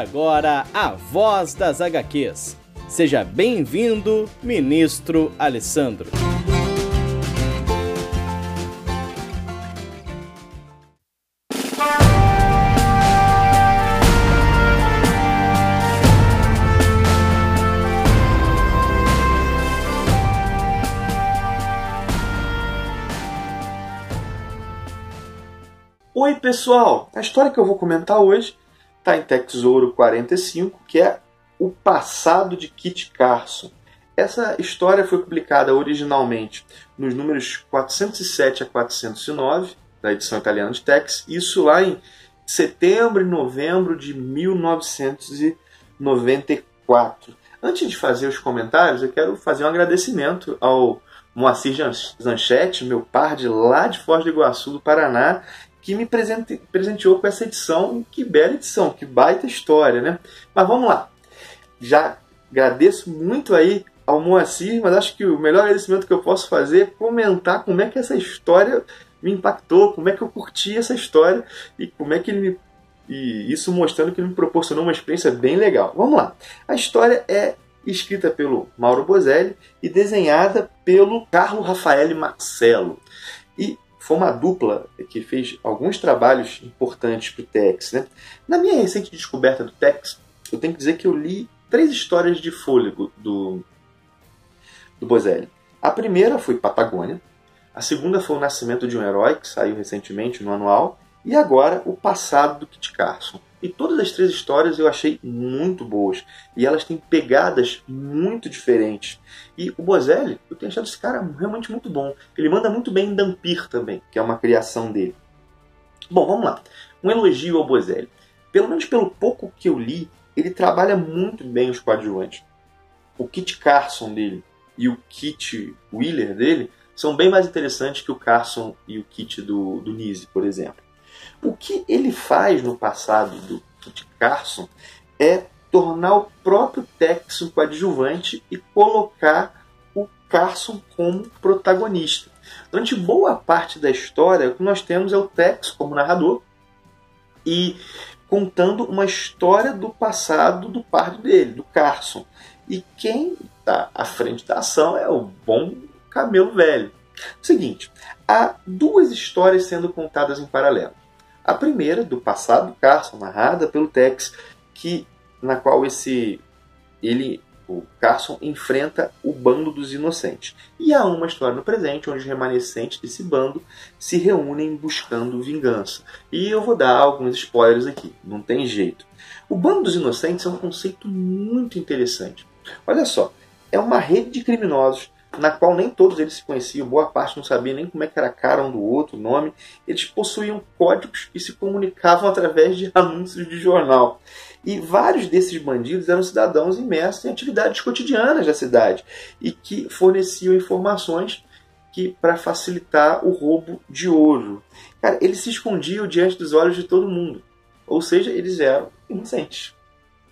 Agora a Voz das HQs. Seja bem-vindo, ministro Alessandro. Oi, pessoal! A história que eu vou comentar hoje está em Tesouro 45, que é O Passado de Kit Carson. Essa história foi publicada originalmente nos números 407 a 409 da edição italiana de Tex, isso lá em setembro e novembro de 1994. Antes de fazer os comentários, eu quero fazer um agradecimento ao Moacir Zanchetti, meu par de lá de Foz do Iguaçu, do Paraná, que me presente, presenteou com essa edição. Que bela edição, que baita história, né? Mas vamos lá. Já agradeço muito aí ao Moacir, mas acho que o melhor agradecimento que eu posso fazer é comentar como é que essa história me impactou, como é que eu curti essa história e como é que ele me e isso mostrando que ele me proporcionou uma experiência bem legal. Vamos lá. A história é escrita pelo Mauro Bozelli e desenhada pelo Carlo Rafael Marcelo. E foi uma dupla que fez alguns trabalhos importantes para o Tex. Né? Na minha recente descoberta do Tex, eu tenho que dizer que eu li três histórias de fôlego do, do Bozelli. A primeira foi Patagônia, a segunda foi O Nascimento de um Herói, que saiu recentemente no anual, e agora O Passado do Kit Carson. E todas as três histórias eu achei muito boas. E elas têm pegadas muito diferentes. E o Bozelli, eu tenho achado esse cara realmente muito bom. Ele manda muito bem em Dampir também, que é uma criação dele. Bom, vamos lá. Um elogio ao Bozelli. Pelo menos pelo pouco que eu li, ele trabalha muito bem os coadjuvantes. O Kit Carson dele e o Kit Wheeler dele são bem mais interessantes que o Carson e o Kit do, do Nise, por exemplo. O que ele faz no passado do Kit Carson é tornar o próprio Tex coadjuvante e colocar o Carson como protagonista. Durante boa parte da história, o que nós temos é o Tex como narrador e contando uma história do passado do par dele, do Carson. E quem está à frente da ação é o bom camelo velho. Seguinte, há duas histórias sendo contadas em paralelo. A primeira, do passado do Carson, narrada pelo Tex, que, na qual esse ele, o Carson, enfrenta o bando dos inocentes. E há uma história no presente, onde os remanescentes desse bando se reúnem buscando vingança. E eu vou dar alguns spoilers aqui, não tem jeito. O bando dos inocentes é um conceito muito interessante. Olha só, é uma rede de criminosos na qual nem todos eles se conheciam, boa parte não sabia nem como é que era a cara um do outro, o nome. Eles possuíam códigos e se comunicavam através de anúncios de jornal. E vários desses bandidos eram cidadãos imersos em atividades cotidianas da cidade e que forneciam informações que para facilitar o roubo de ouro. Cara, eles se escondiam diante dos olhos de todo mundo. Ou seja, eles eram inocentes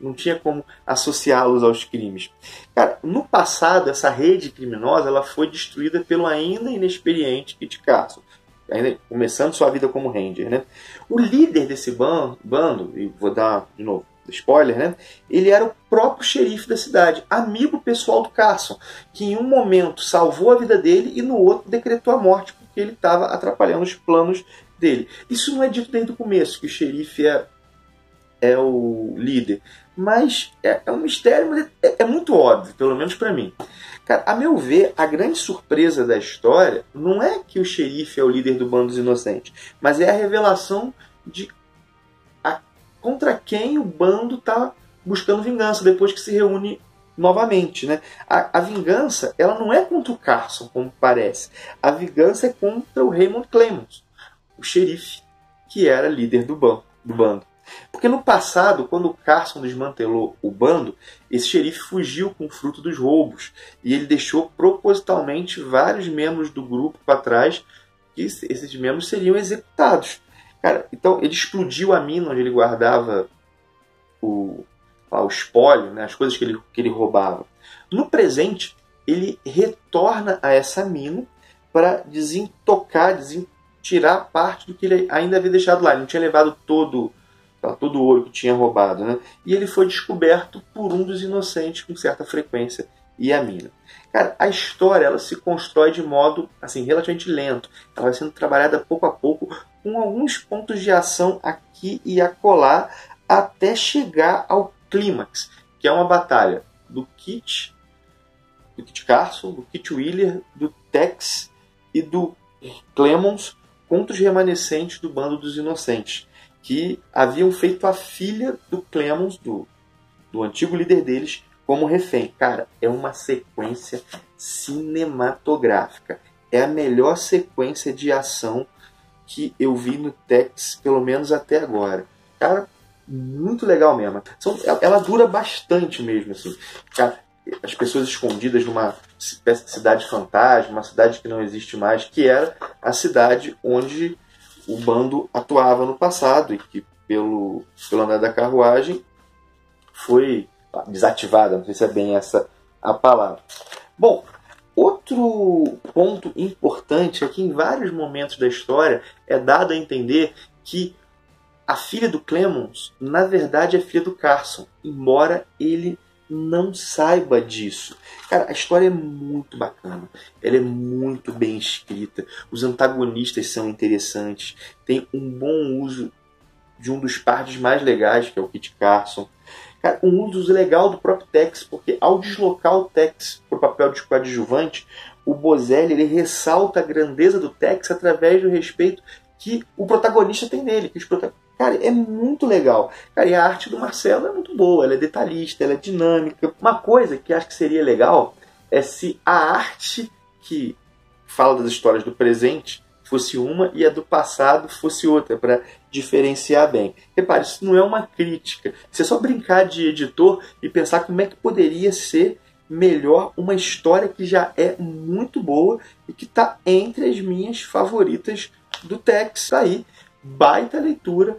não tinha como associá-los aos crimes. Cara, no passado, essa rede criminosa ela foi destruída pelo ainda inexperiente Kit Carson, ainda começando sua vida como ranger. Né? O líder desse bando, e vou dar de novo spoiler, né? Ele era o próprio xerife da cidade, amigo pessoal do Carson, que em um momento salvou a vida dele e no outro decretou a morte porque ele estava atrapalhando os planos dele. Isso não é dito desde o começo, que o xerife é, é o líder mas é, é um mistério, mas é, é muito óbvio, pelo menos para mim. Cara, a meu ver, a grande surpresa da história não é que o xerife é o líder do bando dos inocentes, mas é a revelação de a, contra quem o bando está buscando vingança depois que se reúne novamente. Né? A, a, vingança ela não é contra o Carson, como parece. A vingança é contra o Raymond Clemens, o xerife que era líder do, do bando. Porque no passado, quando Carson desmantelou o bando, esse xerife fugiu com o fruto dos roubos e ele deixou propositalmente vários membros do grupo para trás que esses membros seriam executados. Cara, então ele explodiu a mina onde ele guardava o, o espólio, né, as coisas que ele, que ele roubava. No presente, ele retorna a essa mina para desintocar, tirar parte do que ele ainda havia deixado lá. Ele não tinha levado todo, todo o ouro que tinha roubado. Né? E ele foi descoberto por um dos inocentes com certa frequência e a mina. Cara, a história ela se constrói de modo assim relativamente lento. Ela vai sendo trabalhada pouco a pouco, com alguns pontos de ação aqui e acolá, até chegar ao clímax, que é uma batalha do Kit, do Kit Carson, do Kit Wheeler, do Tex e do Clemons contra os remanescentes do bando dos inocentes, que haviam feito a filha do Clemons, do, do antigo líder deles, como refém. Cara, é uma sequência cinematográfica. É a melhor sequência de ação que eu vi no Tex, pelo menos até agora. Cara, muito legal mesmo. São, ela dura bastante mesmo, assim. Cara, as pessoas escondidas numa cidade fantasma, uma cidade que não existe mais, que era a cidade onde o bando atuava no passado e que, pelo, pelo andar da carruagem, foi desativada, não sei se é bem essa a palavra. Bom, outro ponto importante é que em vários momentos da história é dado a entender que a filha do Clemens, na verdade, é filha do Carson, embora ele não saiba disso. Cara, a história é muito bacana. Ela é muito bem escrita. Os antagonistas são interessantes. Tem um bom uso de um dos partes mais legais, que é o Kit Carson. Cara, um uso legal do próprio Tex, porque ao deslocar o Tex para o papel de coadjuvante, o Bozelli ele ressalta a grandeza do Tex através do respeito que o protagonista tem nele. Que os Cara, é muito legal. Cara, e a arte do Marcelo é muito boa, ela é detalhista, ela é dinâmica. Uma coisa que acho que seria legal é se a arte que fala das histórias do presente fosse uma e a do passado fosse outra, para diferenciar bem. Repare, isso não é uma crítica. Isso é só brincar de editor e pensar como é que poderia ser melhor uma história que já é muito boa e que está entre as minhas favoritas do Tex aí. Baita leitura,